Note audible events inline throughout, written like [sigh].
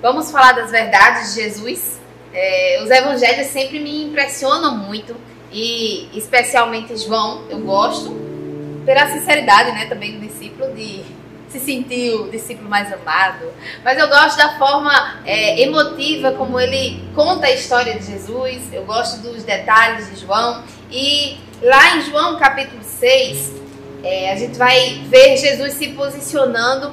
vamos falar das verdades de Jesus. É, os evangelhos sempre me impressionam muito e especialmente João, eu gosto pela sinceridade, né, também do discípulo de se sentir o discípulo mais amado. Mas eu gosto da forma é, emotiva como ele conta a história de Jesus. Eu gosto dos detalhes de João. E lá em João capítulo 6, é, a gente vai ver Jesus se posicionando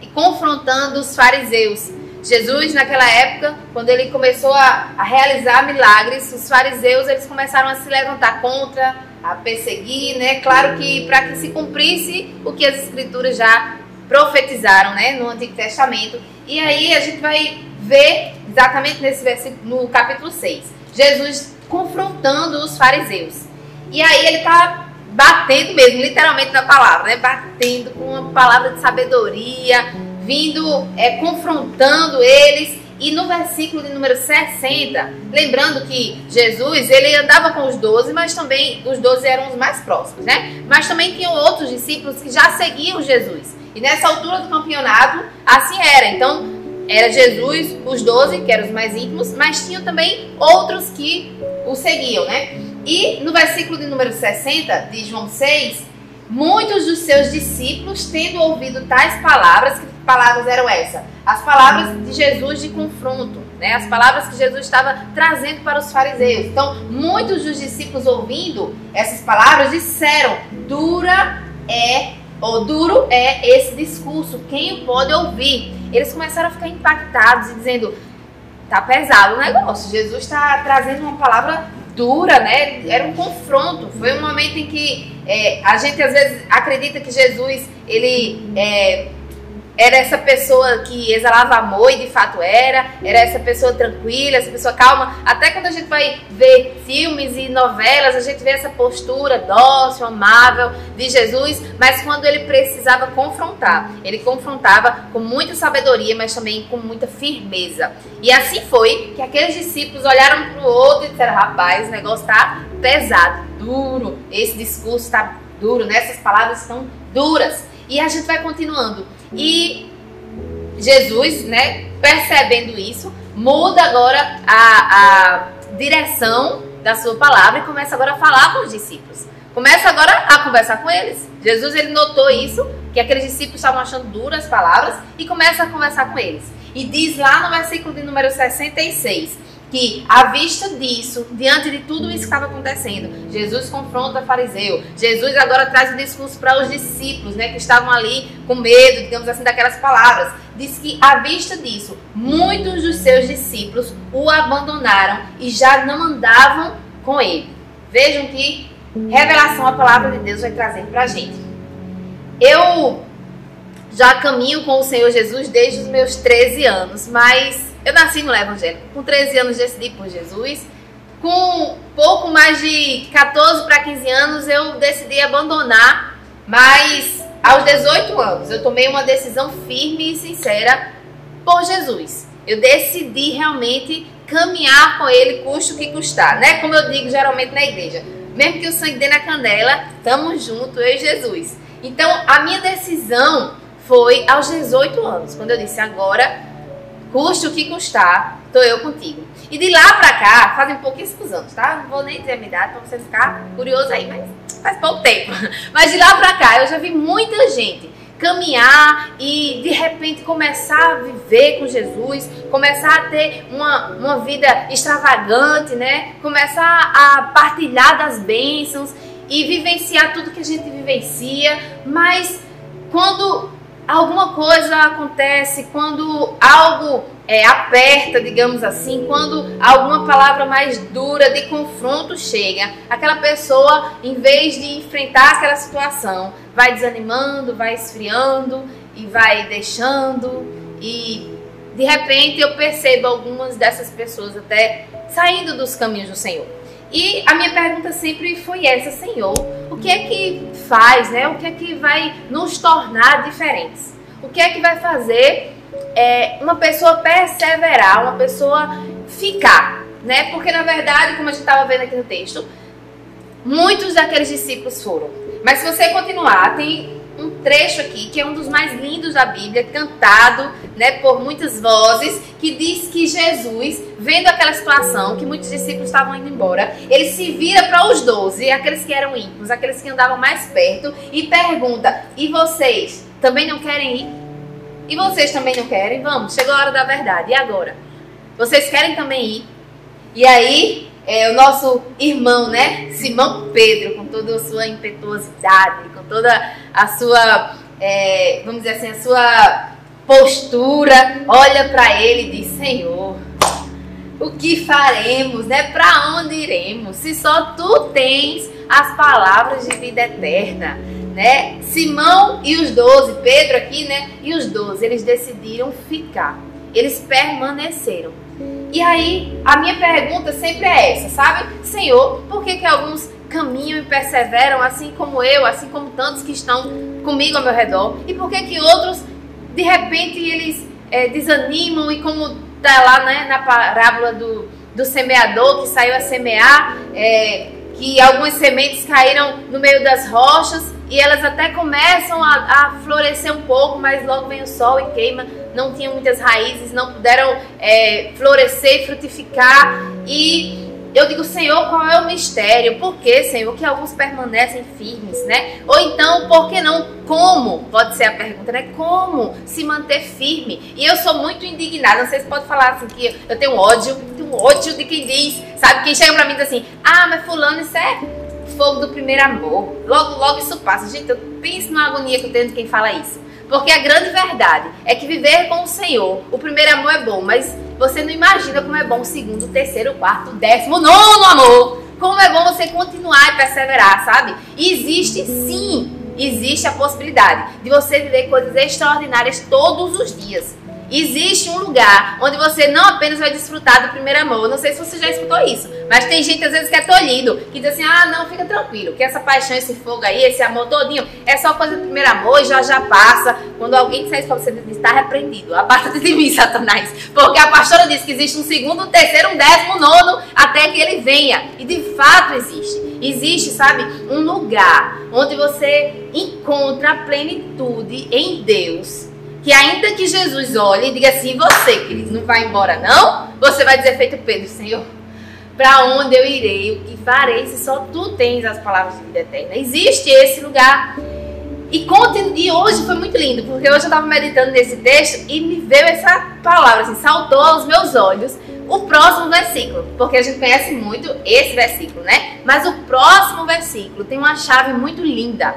e confrontando os fariseus. Jesus, naquela época, quando ele começou a, a realizar milagres, os fariseus eles começaram a se levantar contra, a perseguir, né? Claro que para que se cumprisse o que as escrituras já profetizaram, né, no Antigo Testamento. E aí a gente vai ver exatamente nesse versículo, no capítulo 6, Jesus confrontando os fariseus. E aí ele está batendo mesmo, literalmente na palavra, né? Batendo com uma palavra de sabedoria, vindo, é, confrontando eles. E no versículo de número 60, lembrando que Jesus, ele andava com os doze, mas também os doze eram os mais próximos, né? Mas também tinham outros discípulos que já seguiam Jesus. E nessa altura do campeonato, assim era. Então, era Jesus, os doze, que eram os mais íntimos, mas tinham também outros que o seguiam, né? E no versículo de número 60 de João 6, muitos dos seus discípulos, tendo ouvido tais palavras, palavras eram essas? As palavras de Jesus de confronto, né? As palavras que Jesus estava trazendo para os fariseus. Então, muitos dos discípulos ouvindo essas palavras disseram: "Dura é o duro é esse discurso, quem pode ouvir? Eles começaram a ficar impactados e dizendo: tá pesado o negócio. Jesus está trazendo uma palavra dura, né? Era um confronto. Foi um momento em que é, a gente às vezes acredita que Jesus ele é, era essa pessoa que exalava amor e de fato era, era essa pessoa tranquila, essa pessoa calma. Até quando a gente vai ver filmes e novelas, a gente vê essa postura dócil, amável de Jesus, mas quando ele precisava confrontar, ele confrontava com muita sabedoria, mas também com muita firmeza. E assim foi que aqueles discípulos olharam para o outro e disseram: rapaz, o negócio tá pesado, duro, esse discurso está duro, né? essas palavras estão duras. E a gente vai continuando. E Jesus, né, percebendo isso, muda agora a, a direção da sua palavra e começa agora a falar com os discípulos. Começa agora a conversar com eles. Jesus ele notou isso, que aqueles discípulos estavam achando duras as palavras e começa a conversar com eles. E diz lá no versículo de número 66: que, à vista disso, diante de tudo isso que estava acontecendo, Jesus confronta o fariseu. Jesus agora traz o discurso para os discípulos, né, que estavam ali com medo, digamos assim, daquelas palavras. Diz que, à vista disso, muitos dos seus discípulos o abandonaram e já não andavam com ele. Vejam que revelação a palavra de Deus vai trazer para a gente. Eu já caminho com o Senhor Jesus desde os meus 13 anos, mas eu nasci no Evangelho. Com 13 anos decidi por Jesus. Com pouco mais de 14 para 15 anos eu decidi abandonar, mas aos 18 anos eu tomei uma decisão firme e sincera por Jesus. Eu decidi realmente caminhar com ele, custe o que custar, né? Como eu digo geralmente na igreja, mesmo que o sangue dê na canela, estamos juntos, eu e Jesus. Então, a minha decisão foi aos 18 anos, quando eu disse agora Custe o que custar, tô eu contigo. E de lá pra cá, fazem pouquíssimos anos, tá? Não vou nem dizer a minha idade pra você ficar curioso aí, mas faz pouco tempo. [laughs] Mas de lá pra cá, eu já vi muita gente caminhar e de repente começar a viver com Jesus, começar a ter uma, uma vida extravagante, né? Começar a partilhar das bênçãos e vivenciar tudo que a gente vivencia, mas quando alguma coisa acontece, quando algo é, aperta, digamos assim, quando alguma palavra mais dura de confronto chega, aquela pessoa, em vez de enfrentar aquela situação, vai desanimando, vai esfriando e vai deixando e de repente eu percebo algumas dessas pessoas até saindo dos caminhos do Senhor. E a minha pergunta sempre foi essa, Senhor, o que é que faz, né? O que é que vai nos tornar diferentes? O que é que vai fazer é, uma pessoa perseverar, uma pessoa ficar, né? Porque na verdade, como a gente estava vendo aqui no texto, muitos daqueles discípulos foram. Mas se você continuar, tem um trecho aqui que é um dos mais lindos da Bíblia, cantado né, por muitas vozes, que diz que Jesus, vendo aquela situação, que muitos discípulos estavam indo embora, ele se vira para os doze, aqueles que eram íntimos, aqueles que andavam mais perto, e pergunta: E vocês também não querem ir? E vocês também não querem? Vamos, chegou a hora da verdade. E agora? Vocês querem também ir? E aí, é, o nosso irmão, né, Simão Pedro, com toda a sua impetuosidade, com toda a sua, é, vamos dizer assim, a sua postura, olha para ele e diz: Senhor, o que faremos, né? Para onde iremos? Se só tu tens as palavras de vida eterna, né? Simão e os doze, Pedro aqui, né? E os doze, eles decidiram ficar, eles permaneceram. E aí, a minha pergunta sempre é essa, sabe? Senhor, por que, que alguns caminham e perseveram, assim como eu, assim como tantos que estão comigo ao meu redor? E por que, que outros, de repente, eles é, desanimam e como tá lá né, na parábola do, do semeador que saiu a semear, é, que algumas sementes caíram no meio das rochas e elas até começam a, a, florescer um pouco, mas logo vem o sol e queima. Não tinham muitas raízes, não puderam é, florescer e frutificar. E eu digo, Senhor, qual é o mistério? Por que, Senhor, que alguns permanecem firmes, né? Ou então, por que não? Como? Pode ser a pergunta, né? Como se manter firme? E eu sou muito indignada. Não sei se pode falar assim que eu tenho ódio, tenho ódio de quem diz, sabe? Quem chega pra mim e diz assim: ah, mas Fulano, isso é fogo do primeiro amor. Logo, logo isso passa. Gente, eu penso na agonia que eu tenho de quem fala isso. Porque a grande verdade é que viver com o Senhor, o primeiro amor é bom, mas você não imagina como é bom o segundo, o terceiro, o quarto, o décimo, nono amor. Como é bom você continuar e perseverar, sabe? Existe sim, existe a possibilidade de você viver coisas extraordinárias todos os dias. Existe um lugar onde você não apenas vai desfrutar do primeiro amor. Não sei se você já escutou isso, mas tem gente às vezes que é tolhido, que diz assim: ah, não, fica tranquilo, que essa paixão, esse fogo aí, esse amor todinho, é só coisa do primeiro amor e já já passa. Quando alguém disser isso pra você, diz: está repreendido, aparta de mim, [laughs] Satanás. Porque a pastora diz que existe um segundo, um terceiro, um décimo, um nono, até que ele venha. E de fato existe. Existe, sabe, um lugar onde você encontra a plenitude em Deus que ainda que Jesus olhe e diga assim, você, querido, não vai embora não, você vai dizer feito Pedro, Senhor, para onde eu irei, o que farei, se só tu tens as palavras de vida eterna. Existe esse lugar. E conte, e hoje foi muito lindo, porque hoje eu estava meditando nesse texto e me veio essa palavra, assim, saltou aos meus olhos o próximo versículo, porque a gente conhece muito esse versículo, né? Mas o próximo versículo tem uma chave muito linda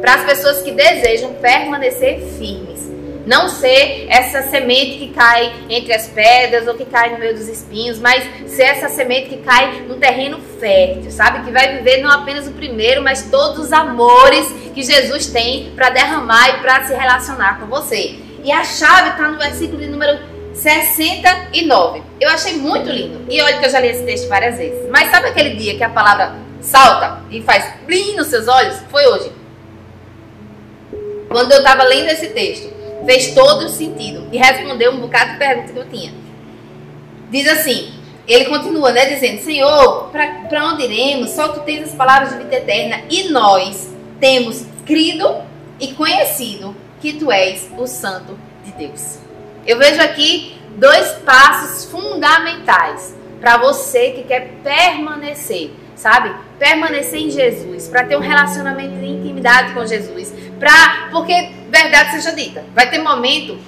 para as pessoas que desejam permanecer firmes. Não ser essa semente que cai entre as pedras ou que cai no meio dos espinhos, mas ser essa semente que cai no terreno fértil, sabe? Que vai viver não apenas o primeiro, mas todos os amores que Jesus tem para derramar e para se relacionar com você. E a chave está no versículo de número 69. Eu achei muito lindo. E olha que eu já li esse texto várias vezes. Mas sabe aquele dia que a palavra salta e faz blim nos seus olhos? Foi hoje. Quando eu estava lendo esse texto fez todo o sentido e respondeu um bocado de perguntas que eu tinha. Diz assim, ele continua, né, dizendo, Senhor, para onde iremos? Só tu tens as palavras de vida eterna e nós temos crido e conhecido que tu és o Santo de Deus. Eu vejo aqui dois passos fundamentais para você que quer permanecer, sabe? Permanecer em Jesus, para ter um relacionamento de intimidade com Jesus, porque verdade seja dita, vai ter momento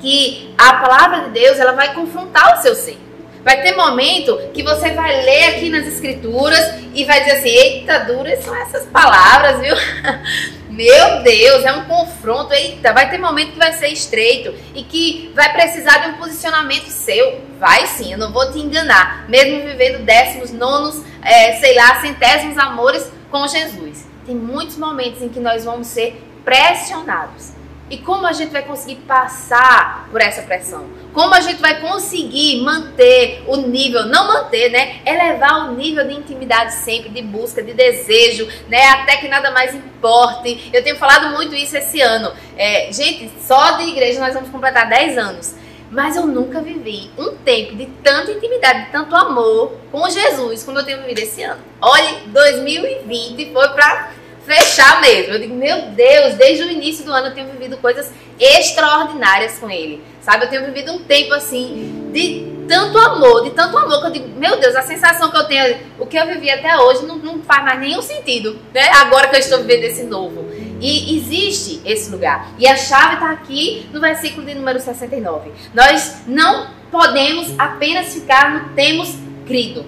que a palavra de Deus ela vai confrontar o seu ser. Vai ter momento que você vai ler aqui nas escrituras e vai dizer assim: eita, duras são essas palavras, viu? [laughs] Meu Deus, é um confronto. Eita, vai ter momento que vai ser estreito e que vai precisar de um posicionamento seu. Vai sim, eu não vou te enganar. Mesmo vivendo décimos, nonos, é, sei lá, centésimos amores com Jesus. Tem muitos momentos em que nós vamos ser pressionados. E como a gente vai conseguir passar por essa pressão? Como a gente vai conseguir manter o nível, não manter, né? Elevar o nível de intimidade sempre, de busca, de desejo, né? Até que nada mais importe. Eu tenho falado muito isso esse ano. É, gente, só de igreja nós vamos completar 10 anos. Mas eu nunca vivi um tempo de tanta intimidade, de tanto amor com Jesus como eu tenho vivido esse ano. Olhe, 2020 foi para fechar mesmo. Eu digo, meu Deus, desde o início do ano eu tenho vivido coisas extraordinárias com ele. Sabe? Eu tenho vivido um tempo assim de tanto amor, de tanto amor, que eu digo, meu Deus, a sensação que eu tenho, o que eu vivi até hoje não, não faz mais nenhum sentido, né? Agora que eu estou vivendo esse novo. E existe esse lugar. E a chave está aqui no versículo de número 69. Nós não podemos apenas ficar no temos crido.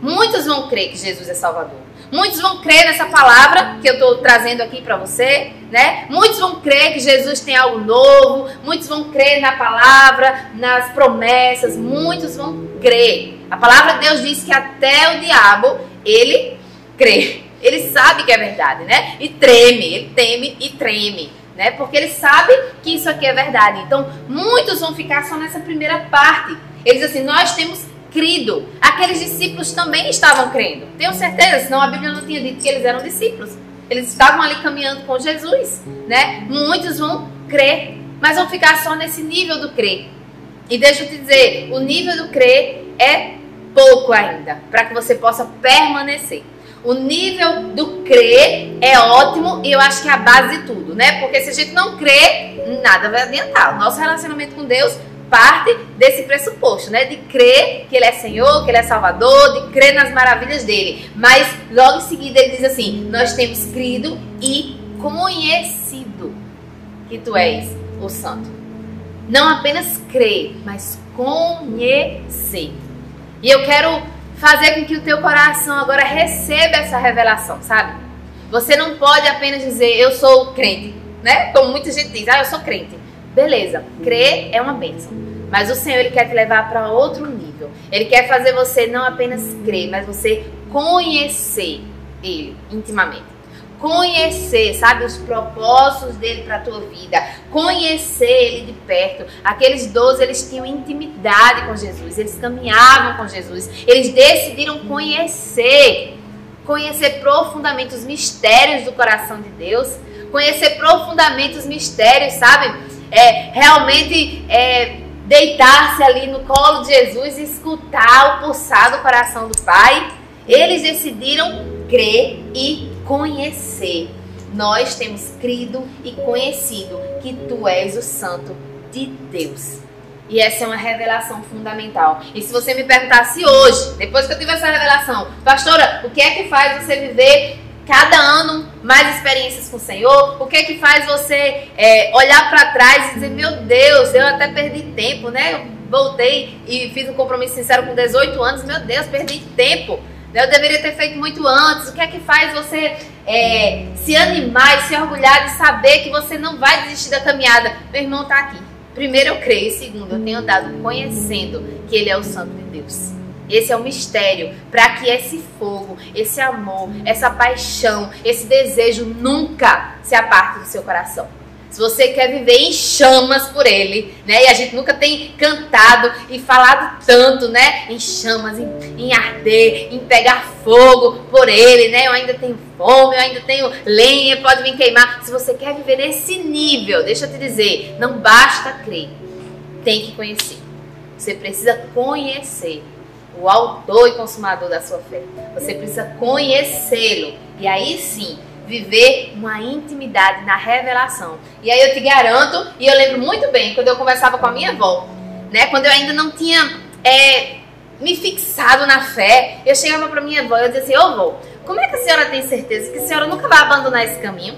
Muitos vão crer que Jesus é Salvador. Muitos vão crer nessa palavra que eu estou trazendo aqui para você, né? Muitos vão crer que Jesus tem algo novo. Muitos vão crer na palavra, nas promessas. Muitos vão crer. A palavra de Deus diz que até o diabo ele crê. Ele sabe que é verdade, né? E treme, ele teme e treme, né? Porque ele sabe que isso aqui é verdade. Então, muitos vão ficar só nessa primeira parte. Eles assim, nós temos crido. Aqueles discípulos também estavam crendo. Tenho certeza, senão a Bíblia não tinha dito que eles eram discípulos. Eles estavam ali caminhando com Jesus, né? Muitos vão crer, mas vão ficar só nesse nível do crer. E deixa eu te dizer, o nível do crer é pouco ainda, para que você possa permanecer. O nível do crer é ótimo e eu acho que é a base de tudo, né? Porque se a gente não crê, nada vai adiantar. O nosso relacionamento com Deus parte desse pressuposto, né? De crer que Ele é Senhor, que Ele é Salvador, de crer nas maravilhas dele. Mas logo em seguida ele diz assim: Nós temos crido e conhecido que Tu és o Santo. Não apenas crer, mas conhecer. E eu quero fazer com que o teu coração agora receba essa revelação, sabe? Você não pode apenas dizer eu sou crente, né? Como muita gente diz, ah, eu sou crente. Beleza, crer é uma bênção. Mas o Senhor ele quer te levar para outro nível. Ele quer fazer você não apenas crer, mas você conhecer Ele intimamente. Conhecer, sabe, os propósitos dele para a tua vida. Conhecer ele de perto. Aqueles doze, eles tinham intimidade com Jesus. Eles caminhavam com Jesus. Eles decidiram conhecer. Conhecer profundamente os mistérios do coração de Deus. Conhecer profundamente os mistérios, sabe? é, realmente é, deitar-se ali no colo de Jesus e escutar o pulsar do coração do Pai, eles decidiram crer e conhecer. Nós temos crido e conhecido que tu és o Santo de Deus. E essa é uma revelação fundamental. E se você me perguntasse hoje, depois que eu tive essa revelação, pastora, o que é que faz você viver cada ano mais experiências com o Senhor? O que é que faz você é, olhar para trás e dizer, meu Deus, eu até perdi tempo, né? Eu voltei e fiz um compromisso sincero com 18 anos, meu Deus, perdi tempo. Eu deveria ter feito muito antes. O que é que faz você é, se animar e se orgulhar de saber que você não vai desistir da caminhada? Meu irmão está aqui. Primeiro eu creio, segundo eu tenho andado conhecendo que ele é o Santo de Deus. Esse é o mistério para que esse fogo, esse amor, essa paixão, esse desejo nunca se aparte do seu coração. Se você quer viver em chamas por ele, né? E a gente nunca tem cantado e falado tanto, né? Em chamas, em, em arder, em pegar fogo por ele, né? Eu ainda tenho fome, eu ainda tenho lenha, pode vir queimar. Se você quer viver nesse nível, deixa eu te dizer, não basta crer, tem que conhecer. Você precisa conhecer o autor e consumador da sua fé. Você precisa conhecê-lo. E aí sim, viver uma intimidade na revelação. E aí eu te garanto, e eu lembro muito bem, quando eu conversava com a minha avó, né? Quando eu ainda não tinha é, me fixado na fé, eu chegava para minha avó e eu dizia assim, ô avó, como é que a senhora tem certeza que a senhora nunca vai abandonar esse caminho?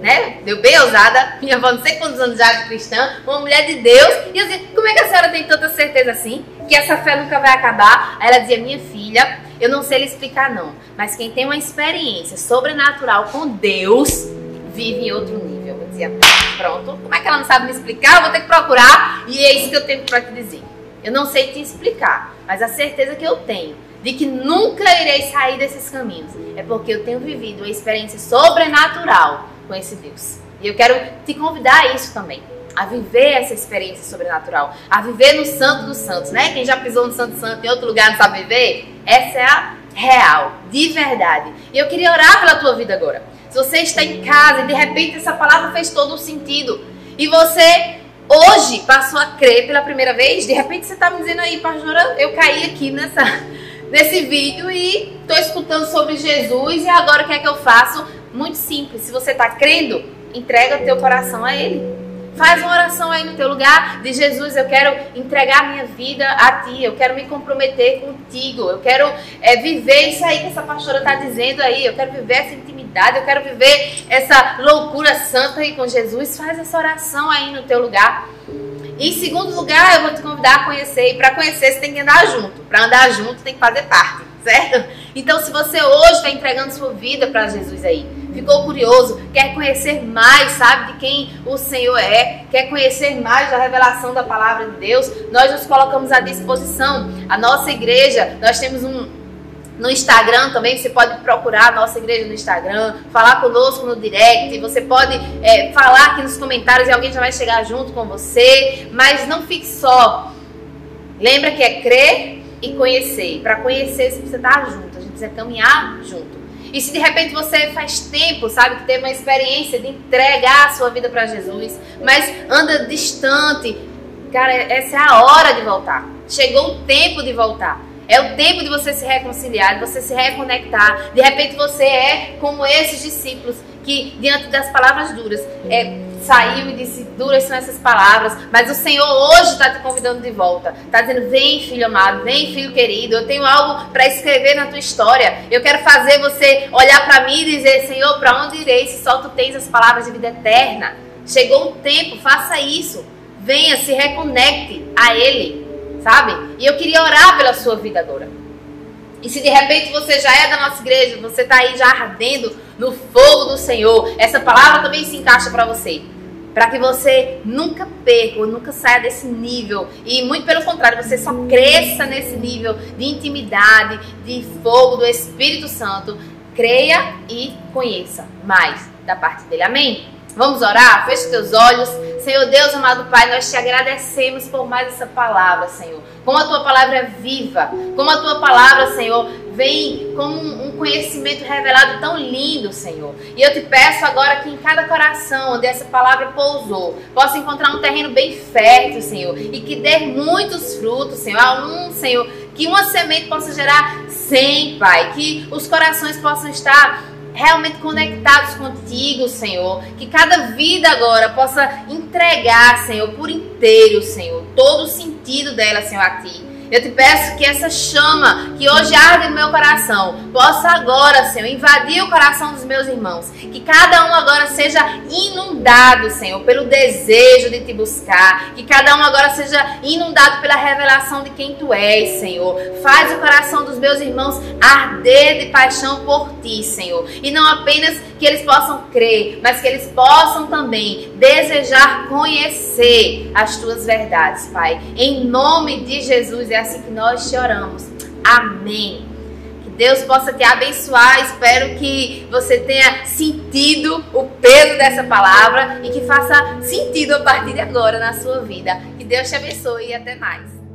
Né? Deu bem ousada, minha avó não sei quantos anos já de cristã, uma mulher de Deus, e eu dizia, como é que a senhora tem tanta certeza assim? que essa fé nunca vai acabar. Aí ela dizia: Minha filha, eu não sei lhe explicar, não, mas quem tem uma experiência sobrenatural com Deus vive em outro nível. Eu dizia: Pronto, como é que ela não sabe me explicar? Eu vou ter que procurar, e é isso que eu tenho para te dizer. Eu não sei te explicar, mas a certeza que eu tenho de que nunca irei sair desses caminhos é porque eu tenho vivido uma experiência sobrenatural com esse Deus. E eu quero te convidar a isso também a viver essa experiência sobrenatural, a viver no Santo dos Santos, né? Quem já pisou no Santo Santo em outro lugar não sabe viver? Essa é a real, de verdade. E eu queria orar pela tua vida agora. Se você está em casa e de repente essa palavra fez todo o sentido e você hoje passou a crer pela primeira vez, de repente você está me dizendo aí, pastora, eu caí aqui nessa [laughs] nesse vídeo e estou escutando sobre Jesus e agora o que é que eu faço? Muito simples. Se você está crendo, entrega teu coração a Ele. Faz uma oração aí no teu lugar de Jesus, eu quero entregar minha vida a ti, eu quero me comprometer contigo, eu quero é, viver isso aí que essa pastora está dizendo aí, eu quero viver essa intimidade, eu quero viver essa loucura santa aí com Jesus. Faz essa oração aí no teu lugar. Em segundo lugar, eu vou te convidar a conhecer. E para conhecer, você tem que andar junto. Para andar junto, tem que fazer parte, certo? Então, se você hoje está entregando sua vida para Jesus aí, ficou curioso, quer conhecer mais, sabe, de quem o Senhor é, quer conhecer mais da revelação da palavra de Deus, nós nos colocamos à disposição. A nossa igreja, nós temos um, no Instagram também, você pode procurar a nossa igreja no Instagram, falar conosco no direct, você pode é, falar aqui nos comentários e alguém já vai chegar junto com você, mas não fique só. Lembra que é crer e conhecer. Para conhecer, você precisa estar junto, a gente precisa caminhar junto. E se de repente você faz tempo, sabe, que teve uma experiência de entregar a sua vida para Jesus, mas anda distante, cara, essa é a hora de voltar. Chegou o tempo de voltar. É o tempo de você se reconciliar, de você se reconectar. De repente você é como esses discípulos que, diante das palavras duras, é, saiu e disse: Duras são essas palavras, mas o Senhor hoje está te convidando de volta. Está dizendo: Vem, filho amado, vem, filho querido. Eu tenho algo para escrever na tua história. Eu quero fazer você olhar para mim e dizer: Senhor, para onde irei se só tu tens as palavras de vida eterna? Chegou o tempo, faça isso. Venha, se reconecte a Ele sabe? E eu queria orar pela sua vida agora. E se de repente você já é da nossa igreja, você está aí já ardendo no fogo do Senhor, essa palavra também se encaixa para você. Para que você nunca perca nunca saia desse nível. E muito pelo contrário, você só cresça nesse nível de intimidade, de fogo do Espírito Santo. Creia e conheça mais da parte dele. Amém? Vamos orar? Feche teus olhos. Senhor Deus, amado Pai, nós te agradecemos por mais essa palavra, Senhor. Como a tua palavra é viva, como a tua palavra, Senhor, vem como um conhecimento revelado tão lindo, Senhor. E eu te peço agora que em cada coração onde essa palavra pousou, possa encontrar um terreno bem fértil, Senhor, e que dê muitos frutos, Senhor. Há um, Senhor, que uma semente possa gerar cem, Pai, que os corações possam estar realmente conectados contigo, Senhor. Que cada vida agora possa entregar, Senhor, por inteiro, Senhor, todo o sentido dela, Senhor, a ti. Eu te peço que essa chama que hoje arde no meu coração possa agora, Senhor, invadir o coração dos meus irmãos. Que cada um agora seja inundado, Senhor, pelo desejo de te buscar. Que cada um agora seja inundado pela revelação de quem tu és, Senhor. Faz o coração dos meus irmãos arder de paixão por ti, Senhor. E não apenas que eles possam crer, mas que eles possam também desejar conhecer as tuas verdades, Pai. Em nome de Jesus, é assim que nós te oramos. Amém. Que Deus possa te abençoar. Espero que você tenha sentido o peso dessa palavra e que faça sentido a partir de agora na sua vida. Que Deus te abençoe e até mais.